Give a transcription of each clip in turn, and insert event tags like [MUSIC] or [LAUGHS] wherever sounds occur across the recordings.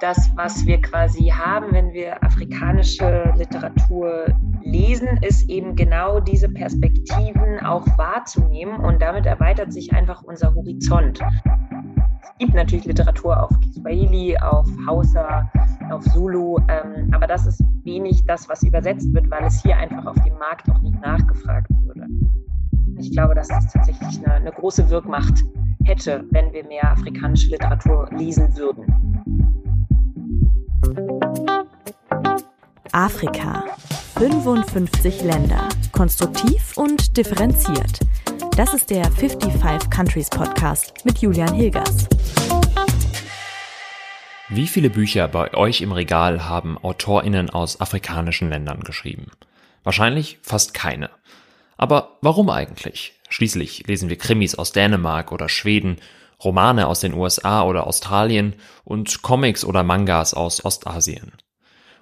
das, was wir quasi haben, wenn wir afrikanische Literatur lesen, ist eben genau diese Perspektiven auch wahrzunehmen und damit erweitert sich einfach unser Horizont. Es gibt natürlich Literatur auf Kiswahili, auf Hausa, auf Zulu, ähm, aber das ist wenig das, was übersetzt wird, weil es hier einfach auf dem Markt auch nicht nachgefragt wurde. Ich glaube, dass das tatsächlich eine, eine große Wirkmacht hätte, wenn wir mehr afrikanische Literatur lesen würden. Afrika. 55 Länder. Konstruktiv und differenziert. Das ist der 55 Countries Podcast mit Julian Hilgers. Wie viele Bücher bei euch im Regal haben AutorInnen aus afrikanischen Ländern geschrieben? Wahrscheinlich fast keine. Aber warum eigentlich? Schließlich lesen wir Krimis aus Dänemark oder Schweden, Romane aus den USA oder Australien und Comics oder Mangas aus Ostasien.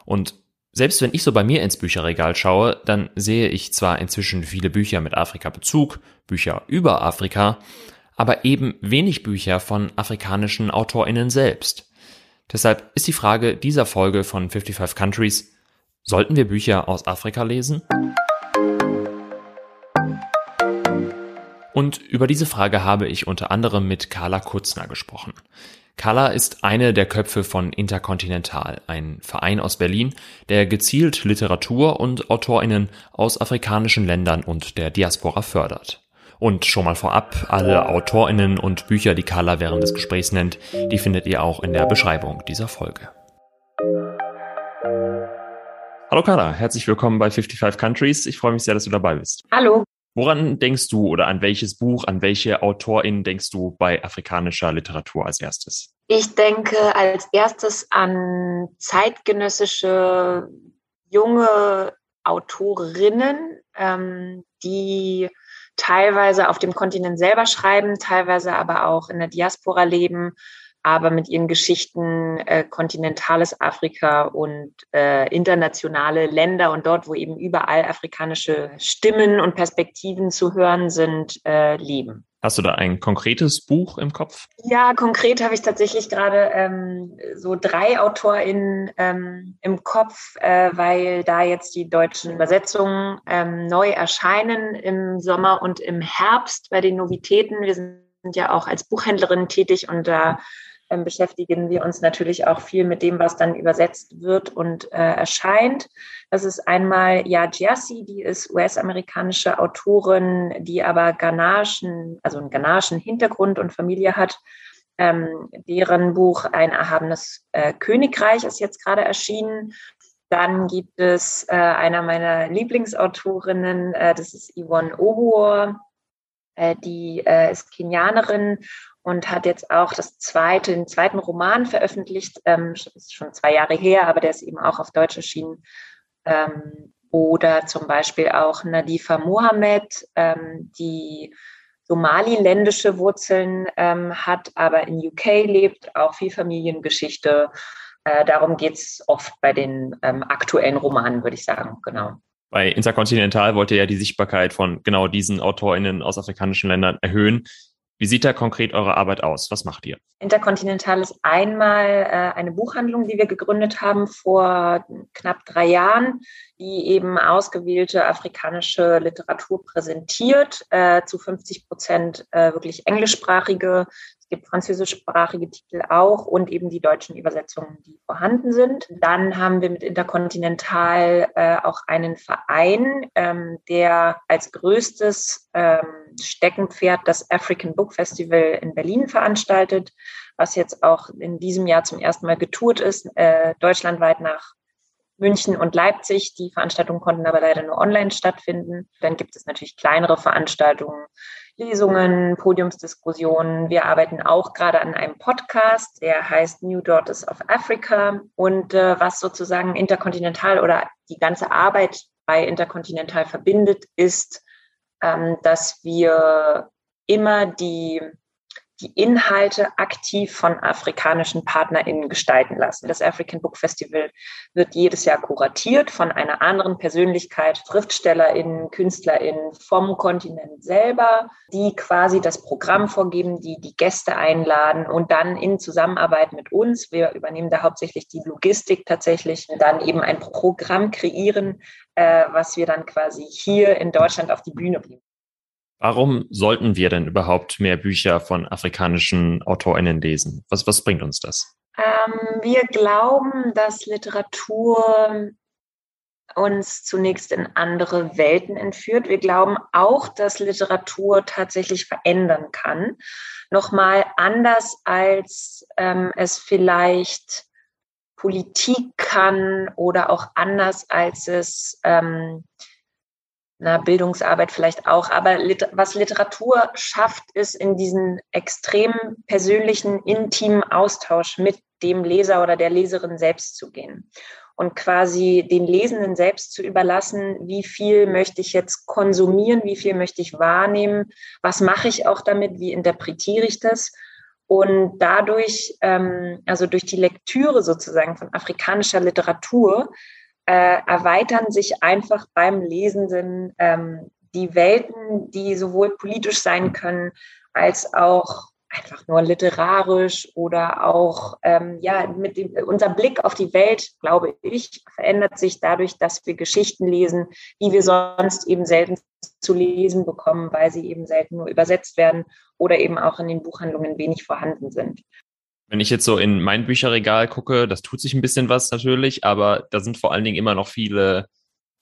Und selbst wenn ich so bei mir ins Bücherregal schaue, dann sehe ich zwar inzwischen viele Bücher mit Afrika-Bezug, Bücher über Afrika, aber eben wenig Bücher von afrikanischen AutorInnen selbst. Deshalb ist die Frage dieser Folge von 55 Countries, sollten wir Bücher aus Afrika lesen? Und über diese Frage habe ich unter anderem mit Carla Kutzner gesprochen. Carla ist eine der Köpfe von Interkontinental, ein Verein aus Berlin, der gezielt Literatur und AutorInnen aus afrikanischen Ländern und der Diaspora fördert. Und schon mal vorab, alle AutorInnen und Bücher, die Carla während des Gesprächs nennt, die findet ihr auch in der Beschreibung dieser Folge. Hallo Carla, herzlich willkommen bei 55 Countries. Ich freue mich sehr, dass du dabei bist. Hallo. Woran denkst du oder an welches Buch, an welche Autorin denkst du bei afrikanischer Literatur als erstes? Ich denke als erstes an zeitgenössische junge Autorinnen, ähm, die teilweise auf dem Kontinent selber schreiben, teilweise aber auch in der Diaspora leben aber mit ihren Geschichten äh, kontinentales Afrika und äh, internationale Länder und dort, wo eben überall afrikanische Stimmen und Perspektiven zu hören sind, äh, leben. Hast du da ein konkretes Buch im Kopf? Ja, konkret habe ich tatsächlich gerade ähm, so drei AutorInnen ähm, im Kopf, äh, weil da jetzt die deutschen Übersetzungen ähm, neu erscheinen im Sommer und im Herbst bei den Novitäten. Wir sind ja auch als Buchhändlerin tätig und da ähm, beschäftigen wir uns natürlich auch viel mit dem, was dann übersetzt wird und äh, erscheint. Das ist einmal Ja Jersey, die ist US-amerikanische Autorin, die aber ghanaischen, also einen ghanaischen Hintergrund und Familie hat. Ähm, deren Buch Ein erhabenes äh, Königreich ist jetzt gerade erschienen. Dann gibt es äh, einer meiner Lieblingsautorinnen, äh, das ist Yvonne Obuor, äh, die äh, ist Kenianerin und hat jetzt auch das zweite, den zweiten Roman veröffentlicht. Ähm, ist schon zwei Jahre her, aber der ist eben auch auf Deutsch erschienen. Ähm, oder zum Beispiel auch Nadifa Mohammed, ähm, die somaliländische Wurzeln ähm, hat, aber in UK lebt, auch viel Familiengeschichte. Äh, darum geht es oft bei den ähm, aktuellen Romanen, würde ich sagen, genau. Bei Intercontinental wollte er ja die Sichtbarkeit von genau diesen AutorInnen aus afrikanischen Ländern erhöhen. Wie sieht da konkret eure Arbeit aus? Was macht ihr? Interkontinental ist einmal äh, eine Buchhandlung, die wir gegründet haben vor knapp drei Jahren, die eben ausgewählte afrikanische Literatur präsentiert, äh, zu 50 Prozent äh, wirklich englischsprachige es gibt französischsprachige Titel auch und eben die deutschen Übersetzungen, die vorhanden sind. Dann haben wir mit Interkontinental äh, auch einen Verein, ähm, der als größtes ähm, Steckenpferd das African Book Festival in Berlin veranstaltet, was jetzt auch in diesem Jahr zum ersten Mal getourt ist, äh, deutschlandweit nach München und Leipzig. Die Veranstaltungen konnten aber leider nur online stattfinden. Dann gibt es natürlich kleinere Veranstaltungen Lesungen, Podiumsdiskussionen. Wir arbeiten auch gerade an einem Podcast, der heißt New Daughters of Africa und äh, was sozusagen interkontinental oder die ganze Arbeit bei interkontinental verbindet, ist, ähm, dass wir immer die die Inhalte aktiv von afrikanischen PartnerInnen gestalten lassen. Das African Book Festival wird jedes Jahr kuratiert von einer anderen Persönlichkeit, SchriftstellerInnen, KünstlerInnen vom Kontinent selber, die quasi das Programm vorgeben, die die Gäste einladen und dann in Zusammenarbeit mit uns, wir übernehmen da hauptsächlich die Logistik tatsächlich, dann eben ein Programm kreieren, äh, was wir dann quasi hier in Deutschland auf die Bühne bringen. Warum sollten wir denn überhaupt mehr Bücher von afrikanischen AutorInnen lesen? Was, was bringt uns das? Ähm, wir glauben, dass Literatur uns zunächst in andere Welten entführt. Wir glauben auch, dass Literatur tatsächlich verändern kann. Nochmal anders als ähm, es vielleicht Politik kann oder auch anders als es ähm, na, Bildungsarbeit vielleicht auch, aber Liter was Literatur schafft, ist in diesen extrem persönlichen, intimen Austausch mit dem Leser oder der Leserin selbst zu gehen und quasi den Lesenden selbst zu überlassen, wie viel möchte ich jetzt konsumieren, wie viel möchte ich wahrnehmen, was mache ich auch damit, wie interpretiere ich das. Und dadurch, ähm, also durch die Lektüre sozusagen von afrikanischer Literatur, äh, erweitern sich einfach beim Lesenden ähm, die Welten, die sowohl politisch sein können als auch einfach nur literarisch oder auch ähm, ja mit dem, unser Blick auf die Welt, glaube ich, verändert sich dadurch, dass wir Geschichten lesen, die wir sonst eben selten zu lesen bekommen, weil sie eben selten nur übersetzt werden oder eben auch in den Buchhandlungen wenig vorhanden sind. Wenn ich jetzt so in mein Bücherregal gucke, das tut sich ein bisschen was natürlich, aber da sind vor allen Dingen immer noch viele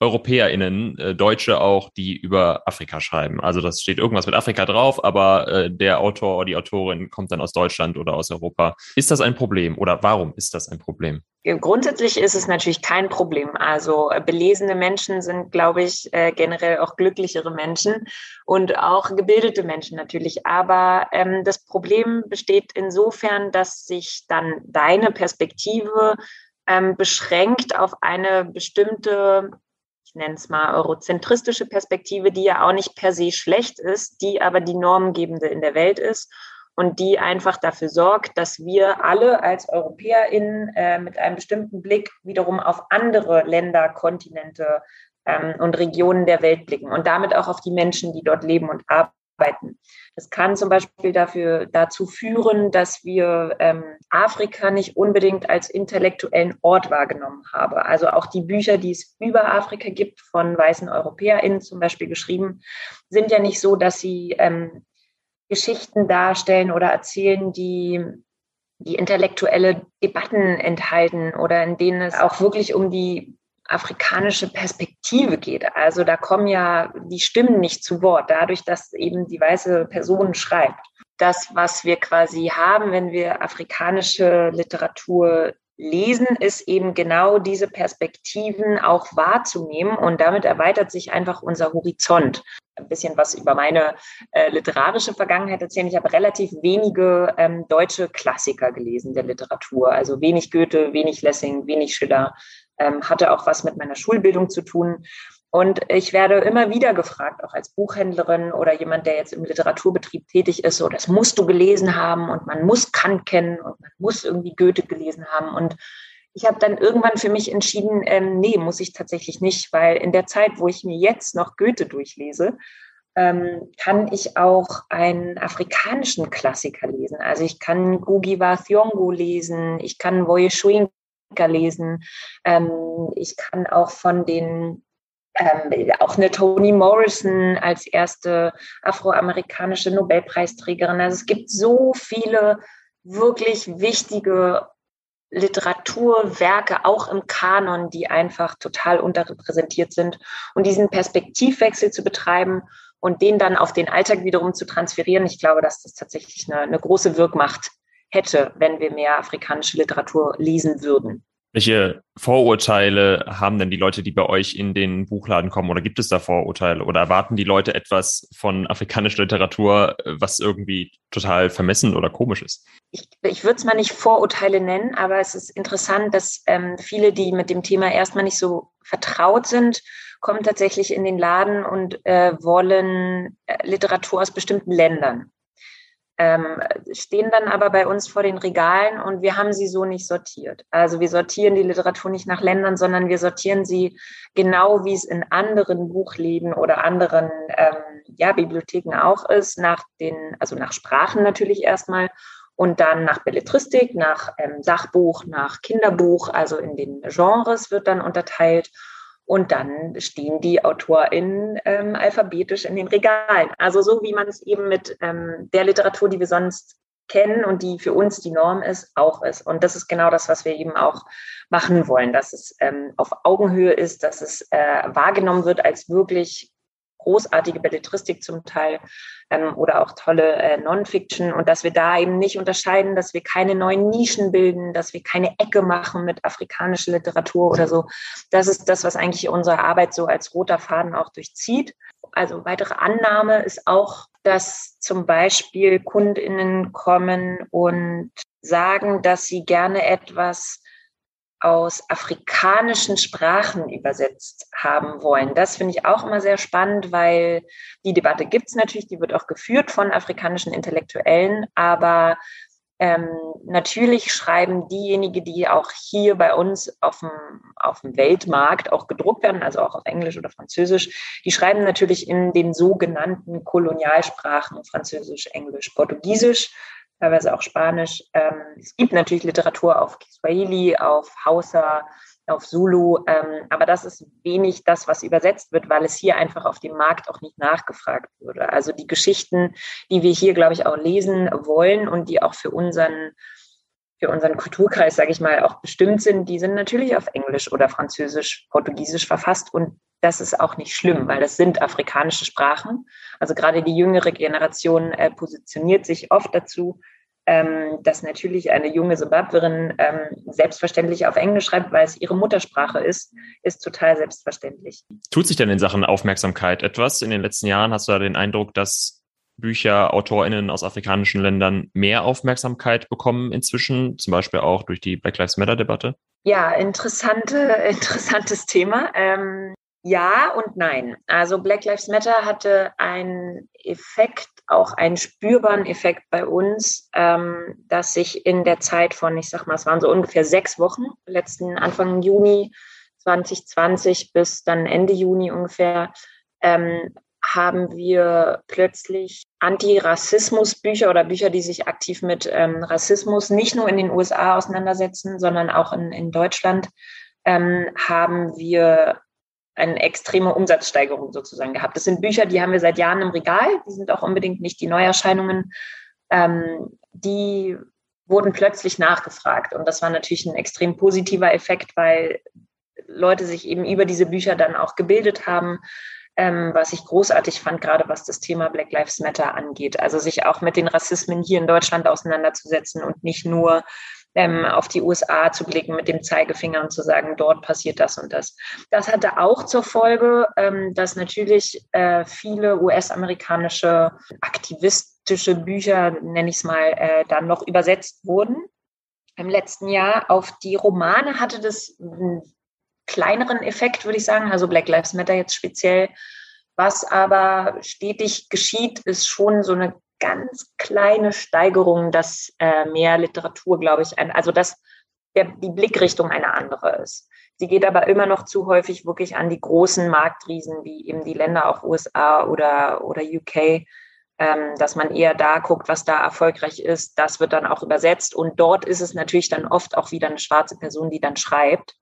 EuropäerInnen, äh, Deutsche auch, die über Afrika schreiben. Also das steht irgendwas mit Afrika drauf, aber äh, der Autor oder die Autorin kommt dann aus Deutschland oder aus Europa. Ist das ein Problem oder warum ist das ein Problem? Grundsätzlich ist es natürlich kein Problem. Also äh, belesene Menschen sind, glaube ich, äh, generell auch glücklichere Menschen und auch gebildete Menschen natürlich. Aber ähm, das Problem besteht insofern, dass sich dann deine Perspektive ähm, beschränkt auf eine bestimmte nenne es mal eurozentristische Perspektive, die ja auch nicht per se schlecht ist, die aber die normgebende in der Welt ist und die einfach dafür sorgt, dass wir alle als EuropäerInnen äh, mit einem bestimmten Blick wiederum auf andere Länder, Kontinente ähm, und Regionen der Welt blicken und damit auch auf die Menschen, die dort leben und arbeiten arbeiten. Das kann zum Beispiel dafür, dazu führen, dass wir ähm, Afrika nicht unbedingt als intellektuellen Ort wahrgenommen haben. Also auch die Bücher, die es über Afrika gibt, von weißen EuropäerInnen zum Beispiel geschrieben, sind ja nicht so, dass sie ähm, Geschichten darstellen oder erzählen, die die intellektuelle Debatten enthalten oder in denen es auch wirklich um die afrikanische Perspektive geht. Also da kommen ja die Stimmen nicht zu Wort, dadurch, dass eben die weiße Person schreibt. Das, was wir quasi haben, wenn wir afrikanische Literatur lesen, ist eben genau diese Perspektiven auch wahrzunehmen und damit erweitert sich einfach unser Horizont. Ein bisschen was über meine äh, literarische Vergangenheit erzählen. Ich habe relativ wenige ähm, deutsche Klassiker gelesen der Literatur, also wenig Goethe, wenig Lessing, wenig Schiller, ähm, hatte auch was mit meiner Schulbildung zu tun. Und ich werde immer wieder gefragt, auch als Buchhändlerin oder jemand, der jetzt im Literaturbetrieb tätig ist, so, das musst du gelesen haben und man muss Kant kennen und man muss irgendwie Goethe gelesen haben. Und ich habe dann irgendwann für mich entschieden, ähm, nee, muss ich tatsächlich nicht, weil in der Zeit, wo ich mir jetzt noch Goethe durchlese, ähm, kann ich auch einen afrikanischen Klassiker lesen. Also ich kann Gugi wa Thiong'o lesen, ich kann Woye Shoing lesen. Ähm, ich kann auch von den ähm, auch eine Toni Morrison als erste afroamerikanische Nobelpreisträgerin. Also es gibt so viele wirklich wichtige Literaturwerke, auch im Kanon, die einfach total unterrepräsentiert sind. Und diesen Perspektivwechsel zu betreiben und den dann auf den Alltag wiederum zu transferieren, ich glaube, dass das tatsächlich eine, eine große Wirkmacht hätte, wenn wir mehr afrikanische Literatur lesen würden. Welche Vorurteile haben denn die Leute, die bei euch in den Buchladen kommen? Oder gibt es da Vorurteile? Oder erwarten die Leute etwas von afrikanischer Literatur, was irgendwie total vermessen oder komisch ist? Ich, ich würde es mal nicht Vorurteile nennen, aber es ist interessant, dass ähm, viele, die mit dem Thema erstmal nicht so vertraut sind, kommen tatsächlich in den Laden und äh, wollen äh, Literatur aus bestimmten Ländern. Ähm, stehen dann aber bei uns vor den Regalen und wir haben sie so nicht sortiert. Also wir sortieren die Literatur nicht nach Ländern, sondern wir sortieren sie genau, wie es in anderen Buchläden oder anderen ähm, ja, Bibliotheken auch ist, nach den, also nach Sprachen natürlich erstmal und dann nach Belletristik, nach ähm, Sachbuch, nach Kinderbuch, also in den Genres wird dann unterteilt. Und dann stehen die AutorInnen ähm, alphabetisch in den Regalen. Also so wie man es eben mit ähm, der Literatur, die wir sonst kennen und die für uns die Norm ist, auch ist. Und das ist genau das, was wir eben auch machen wollen, dass es ähm, auf Augenhöhe ist, dass es äh, wahrgenommen wird als wirklich großartige Belletristik zum Teil ähm, oder auch tolle äh, Non-Fiction und dass wir da eben nicht unterscheiden, dass wir keine neuen Nischen bilden, dass wir keine Ecke machen mit afrikanischer Literatur oder so. Das ist das, was eigentlich unsere Arbeit so als roter Faden auch durchzieht. Also weitere Annahme ist auch, dass zum Beispiel Kundinnen kommen und sagen, dass sie gerne etwas aus afrikanischen Sprachen übersetzt haben wollen. Das finde ich auch immer sehr spannend, weil die Debatte gibt es natürlich, die wird auch geführt von afrikanischen Intellektuellen, aber ähm, natürlich schreiben diejenigen, die auch hier bei uns auf dem, auf dem Weltmarkt auch gedruckt werden, also auch auf Englisch oder Französisch, die schreiben natürlich in den sogenannten Kolonialsprachen Französisch, Englisch, Portugiesisch teilweise auch Spanisch. Ähm, es gibt natürlich Literatur auf Kiswahili, auf Hausa, auf Zulu, ähm, aber das ist wenig das, was übersetzt wird, weil es hier einfach auf dem Markt auch nicht nachgefragt wurde. Also die Geschichten, die wir hier, glaube ich, auch lesen wollen und die auch für unseren für unseren Kulturkreis, sage ich mal, auch bestimmt sind, die sind natürlich auf Englisch oder Französisch, Portugiesisch verfasst und das ist auch nicht schlimm, weil das sind afrikanische Sprachen. Also gerade die jüngere Generation äh, positioniert sich oft dazu, ähm, dass natürlich eine junge Simbabwerin ähm, selbstverständlich auf Englisch schreibt, weil es ihre Muttersprache ist, ist total selbstverständlich. Tut sich denn in Sachen Aufmerksamkeit etwas? In den letzten Jahren hast du da den Eindruck, dass Bücher, AutorInnen aus afrikanischen Ländern mehr Aufmerksamkeit bekommen inzwischen, zum Beispiel auch durch die Black Lives Matter-Debatte? Ja, interessante, [LAUGHS] interessantes Thema. Ähm, ja und nein. Also Black Lives Matter hatte einen Effekt, auch einen spürbaren Effekt bei uns, ähm, dass sich in der Zeit von, ich sag mal, es waren so ungefähr sechs Wochen, letzten Anfang Juni 2020 bis dann Ende Juni ungefähr, ähm, haben wir plötzlich Antirassismus-Bücher oder Bücher, die sich aktiv mit ähm, Rassismus nicht nur in den USA auseinandersetzen, sondern auch in, in Deutschland, ähm, haben wir eine extreme Umsatzsteigerung sozusagen gehabt. Das sind Bücher, die haben wir seit Jahren im Regal, die sind auch unbedingt nicht die Neuerscheinungen. Ähm, die wurden plötzlich nachgefragt. Und das war natürlich ein extrem positiver Effekt, weil Leute sich eben über diese Bücher dann auch gebildet haben, ähm, was ich großartig fand, gerade was das Thema Black Lives Matter angeht. Also sich auch mit den Rassismen hier in Deutschland auseinanderzusetzen und nicht nur ähm, auf die USA zu blicken mit dem Zeigefinger und zu sagen, dort passiert das und das. Das hatte auch zur Folge, ähm, dass natürlich äh, viele US-amerikanische aktivistische Bücher, nenne ich es mal, äh, dann noch übersetzt wurden im letzten Jahr. Auf die Romane hatte das einen kleineren Effekt, würde ich sagen, also Black Lives Matter jetzt speziell. Was aber stetig geschieht, ist schon so eine ganz kleine Steigerung, dass äh, mehr Literatur, glaube ich, ein, also dass der, die Blickrichtung eine andere ist. Sie geht aber immer noch zu häufig wirklich an die großen Marktriesen, wie eben die Länder auch USA oder, oder UK, ähm, dass man eher da guckt, was da erfolgreich ist. Das wird dann auch übersetzt. Und dort ist es natürlich dann oft auch wieder eine schwarze Person, die dann schreibt.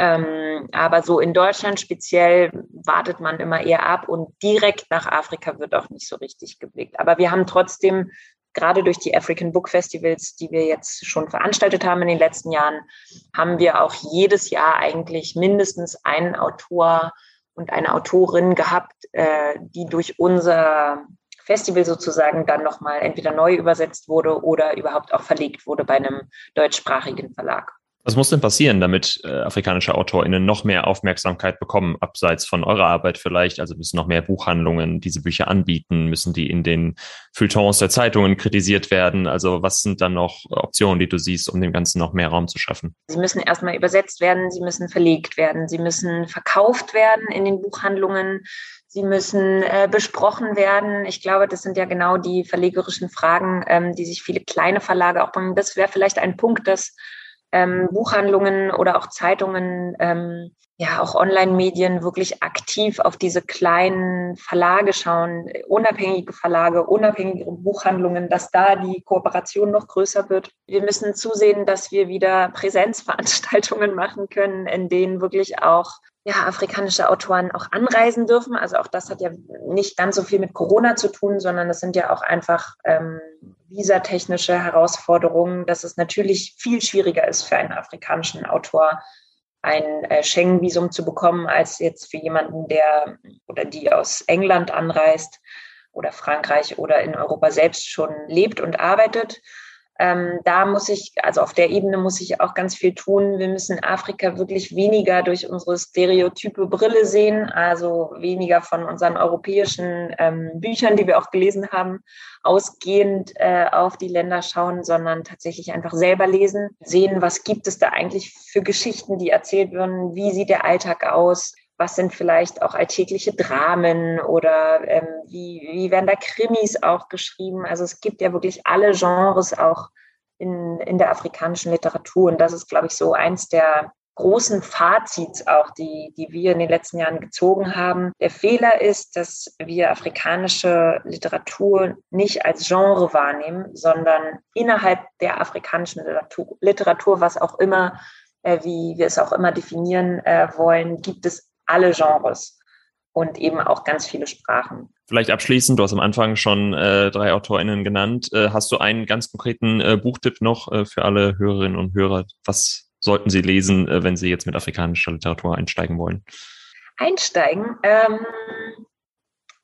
Ähm, aber so in Deutschland speziell wartet man immer eher ab und direkt nach Afrika wird auch nicht so richtig geblickt. Aber wir haben trotzdem gerade durch die African Book Festivals, die wir jetzt schon veranstaltet haben in den letzten Jahren, haben wir auch jedes Jahr eigentlich mindestens einen Autor und eine Autorin gehabt, äh, die durch unser Festival sozusagen dann nochmal entweder neu übersetzt wurde oder überhaupt auch verlegt wurde bei einem deutschsprachigen Verlag. Was muss denn passieren, damit äh, afrikanische AutorInnen noch mehr Aufmerksamkeit bekommen, abseits von eurer Arbeit vielleicht? Also müssen noch mehr Buchhandlungen diese Bücher anbieten? Müssen die in den Feuilletons der Zeitungen kritisiert werden? Also was sind dann noch Optionen, die du siehst, um dem Ganzen noch mehr Raum zu schaffen? Sie müssen erstmal übersetzt werden, sie müssen verlegt werden, sie müssen verkauft werden in den Buchhandlungen. Sie müssen äh, besprochen werden. Ich glaube, das sind ja genau die verlegerischen Fragen, ähm, die sich viele kleine Verlage auch bringen. Das wäre vielleicht ein Punkt, dass ähm, Buchhandlungen oder auch Zeitungen, ähm, ja auch Online-Medien wirklich aktiv auf diese kleinen Verlage schauen, unabhängige Verlage, unabhängige Buchhandlungen, dass da die Kooperation noch größer wird. Wir müssen zusehen, dass wir wieder Präsenzveranstaltungen [LAUGHS] machen können, in denen wirklich auch ja, afrikanische Autoren auch anreisen dürfen. Also auch das hat ja nicht ganz so viel mit Corona zu tun, sondern es sind ja auch einfach ähm, visatechnische Herausforderungen, dass es natürlich viel schwieriger ist für einen afrikanischen Autor, ein äh, Schengen-Visum zu bekommen, als jetzt für jemanden, der oder die aus England anreist oder Frankreich oder in Europa selbst schon lebt und arbeitet. Ähm, da muss ich, also auf der Ebene muss ich auch ganz viel tun. Wir müssen Afrika wirklich weniger durch unsere stereotype Brille sehen, also weniger von unseren europäischen ähm, Büchern, die wir auch gelesen haben, ausgehend äh, auf die Länder schauen, sondern tatsächlich einfach selber lesen, sehen, was gibt es da eigentlich für Geschichten, die erzählt werden, wie sieht der Alltag aus, was sind vielleicht auch alltägliche Dramen oder ähm, wie, wie werden da Krimis auch geschrieben. Also es gibt ja wirklich alle Genres auch in, in der afrikanischen Literatur. Und das ist, glaube ich, so eins der großen Fazits auch, die, die wir in den letzten Jahren gezogen haben. Der Fehler ist, dass wir afrikanische Literatur nicht als Genre wahrnehmen, sondern innerhalb der afrikanischen Literatur, Literatur was auch immer, äh, wie wir es auch immer definieren äh, wollen, gibt es alle Genres und eben auch ganz viele Sprachen. Vielleicht abschließend, du hast am Anfang schon äh, drei AutorInnen genannt. Äh, hast du einen ganz konkreten äh, Buchtipp noch äh, für alle Hörerinnen und Hörer? Was sollten sie lesen, äh, wenn sie jetzt mit afrikanischer Literatur einsteigen wollen? Einsteigen? Ähm,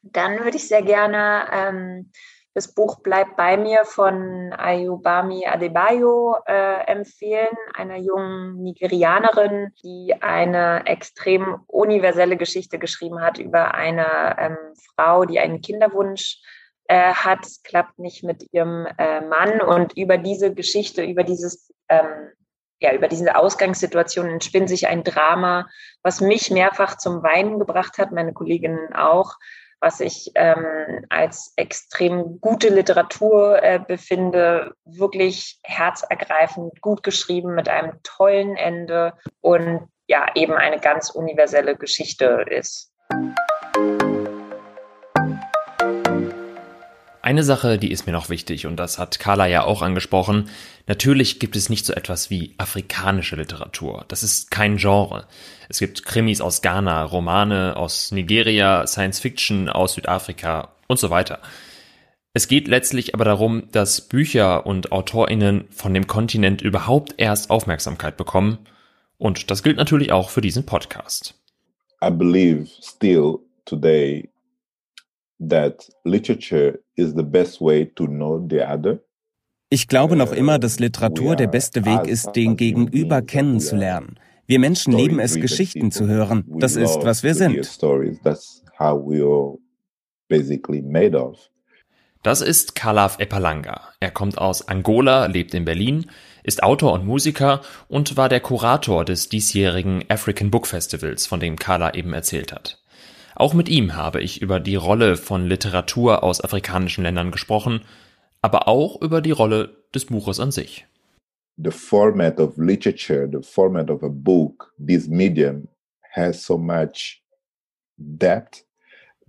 dann würde ich sehr gerne ähm, das Buch Bleib bei mir von Ayubami Adebayo äh, empfehlen, einer jungen Nigerianerin, die eine extrem universelle Geschichte geschrieben hat über eine ähm, Frau, die einen Kinderwunsch äh, hat. Es klappt nicht mit ihrem äh, Mann und über diese Geschichte, über dieses ähm, ja, über diese Ausgangssituation entspinnt sich ein Drama, was mich mehrfach zum Weinen gebracht hat, meine Kolleginnen auch, was ich ähm, als extrem gute Literatur äh, befinde, wirklich herzergreifend, gut geschrieben mit einem tollen Ende und ja, eben eine ganz universelle Geschichte ist. Eine Sache, die ist mir noch wichtig und das hat Carla ja auch angesprochen. Natürlich gibt es nicht so etwas wie afrikanische Literatur. Das ist kein Genre. Es gibt Krimis aus Ghana, Romane aus Nigeria, Science Fiction aus Südafrika und so weiter. Es geht letztlich aber darum, dass Bücher und Autorinnen von dem Kontinent überhaupt erst Aufmerksamkeit bekommen. Und das gilt natürlich auch für diesen Podcast. I believe still today that literature is the best way to know the other. Ich glaube noch immer, dass Literatur der beste Weg ist, den Gegenüber kennenzulernen. Wir Menschen lieben es, Geschichten zu hören. Das ist, was wir sind. Das ist Kalaf Epalanga. Er kommt aus Angola, lebt in Berlin, ist Autor und Musiker und war der Kurator des diesjährigen African Book Festivals, von dem Kala eben erzählt hat. Auch mit ihm habe ich über die Rolle von Literatur aus afrikanischen Ländern gesprochen, aber auch über die Rolle des Buches an sich. The format of literature, the format of a book, this medium has so much depth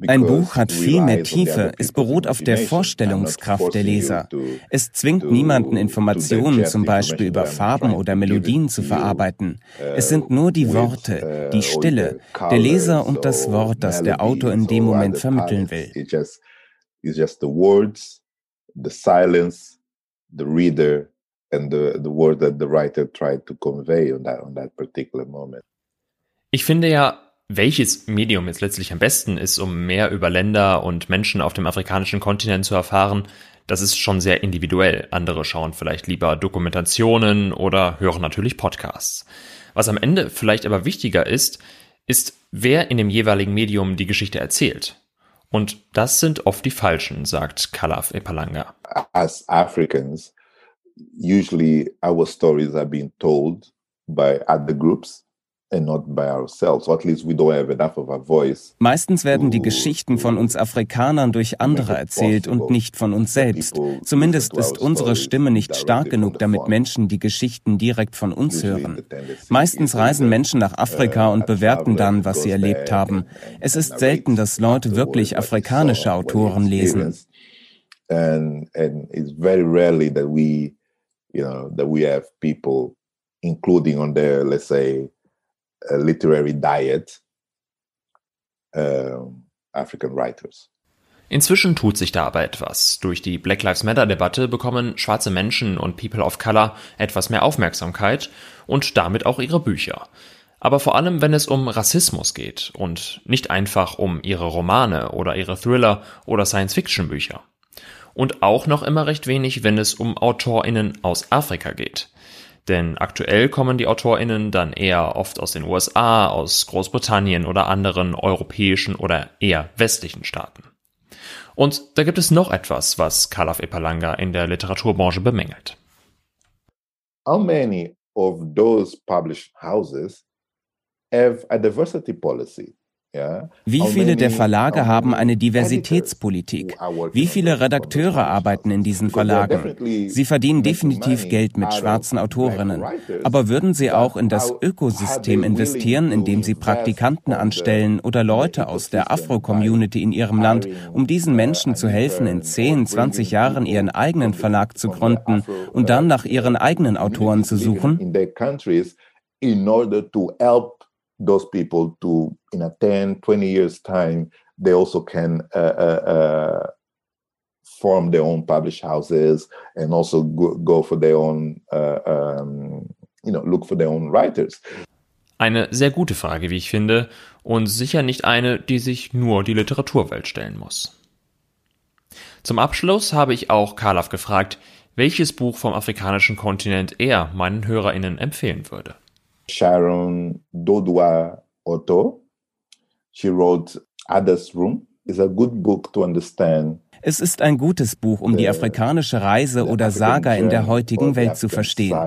ein Buch hat viel mehr Tiefe, es beruht auf der Vorstellungskraft der Leser. Es zwingt niemanden, Informationen zum Beispiel über Farben oder Melodien zu verarbeiten. Es sind nur die Worte, die Stille, der Leser und das Wort, das der Autor in dem Moment vermitteln will. the silence, the reader, and the, the word that the writer tried to convey on that, on that particular moment. Ich finde ja, welches Medium jetzt letztlich am besten ist, um mehr über Länder und Menschen auf dem afrikanischen Kontinent zu erfahren, Das ist schon sehr individuell. Andere schauen vielleicht lieber Dokumentationen oder hören natürlich Podcasts. Was am Ende vielleicht aber wichtiger ist, ist, wer in dem jeweiligen Medium die Geschichte erzählt. Und das sind oft die Falschen, sagt Kalaf Epalanga. As Africans, usually our stories are being told by other groups Meistens werden die Geschichten von uns Afrikanern durch andere erzählt und nicht von uns selbst. Zumindest ist unsere Stimme nicht stark genug, damit Menschen die Geschichten direkt von uns hören. Meistens reisen Menschen nach Afrika und bewerten dann, was sie erlebt haben. Es ist selten, dass Leute wirklich afrikanische Autoren lesen. And, and it's very rarely that we, you know, that we have people including on their, let's say, literary diet uh, African writers. Inzwischen tut sich da aber etwas. Durch die Black Lives Matter-Debatte bekommen schwarze Menschen und People of Color etwas mehr Aufmerksamkeit und damit auch ihre Bücher. Aber vor allem, wenn es um Rassismus geht und nicht einfach um ihre Romane oder ihre Thriller oder Science-Fiction-Bücher. Und auch noch immer recht wenig, wenn es um AutorInnen aus Afrika geht. Denn aktuell kommen die AutorInnen dann eher oft aus den USA, aus Großbritannien oder anderen europäischen oder eher westlichen Staaten. Und da gibt es noch etwas, was Kalaf Epalanga in der Literaturbranche bemängelt. How many of those published houses have a diversity policy? Wie viele der Verlage haben eine Diversitätspolitik? Wie viele Redakteure arbeiten in diesen Verlagen? Sie verdienen definitiv Geld mit schwarzen Autorinnen. Aber würden sie auch in das Ökosystem investieren, indem sie Praktikanten anstellen oder Leute aus der Afro-Community in ihrem Land, um diesen Menschen zu helfen, in 10, 20 Jahren ihren eigenen Verlag zu gründen und dann nach ihren eigenen Autoren zu suchen? in order to help those people to in a 10 20 years time they also can uh, uh, uh, form their own publish houses and also go, go for their own uh, um, you know look for their own writers eine sehr gute Frage, wie ich finde, und sicher nicht eine, die sich nur die Literaturwelt stellen muss. Zum Abschluss habe ich auch Karlaf gefragt, welches Buch vom afrikanischen Kontinent er meinen HörerInnen empfehlen würde. Sharon Dodua Otto. She wrote Others Room. It's a good book to understand es ist ein gutes Buch, um die afrikanische Reise oder Saga in der heutigen Welt zu verstehen.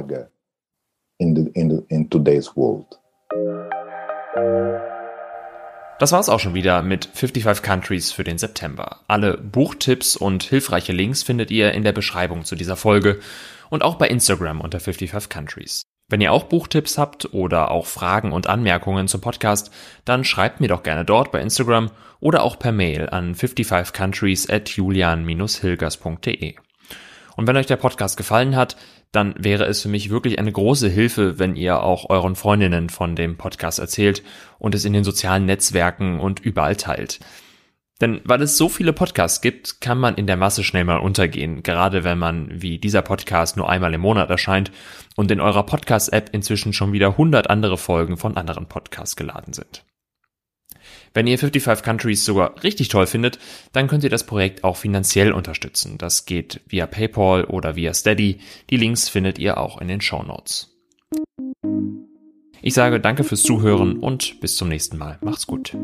Das war's auch schon wieder mit 55 Countries für den September. Alle Buchtipps und hilfreiche Links findet ihr in der Beschreibung zu dieser Folge und auch bei Instagram unter 55 Countries. Wenn ihr auch Buchtipps habt oder auch Fragen und Anmerkungen zum Podcast, dann schreibt mir doch gerne dort bei Instagram oder auch per Mail an 55countries at julian-hilgers.de. Und wenn euch der Podcast gefallen hat, dann wäre es für mich wirklich eine große Hilfe, wenn ihr auch euren Freundinnen von dem Podcast erzählt und es in den sozialen Netzwerken und überall teilt. Denn weil es so viele Podcasts gibt, kann man in der Masse schnell mal untergehen, gerade wenn man wie dieser Podcast nur einmal im Monat erscheint und in eurer Podcast-App inzwischen schon wieder 100 andere Folgen von anderen Podcasts geladen sind. Wenn ihr 55 Countries sogar richtig toll findet, dann könnt ihr das Projekt auch finanziell unterstützen. Das geht via PayPal oder via Steady. Die Links findet ihr auch in den Show Notes. Ich sage danke fürs Zuhören und bis zum nächsten Mal. Macht's gut.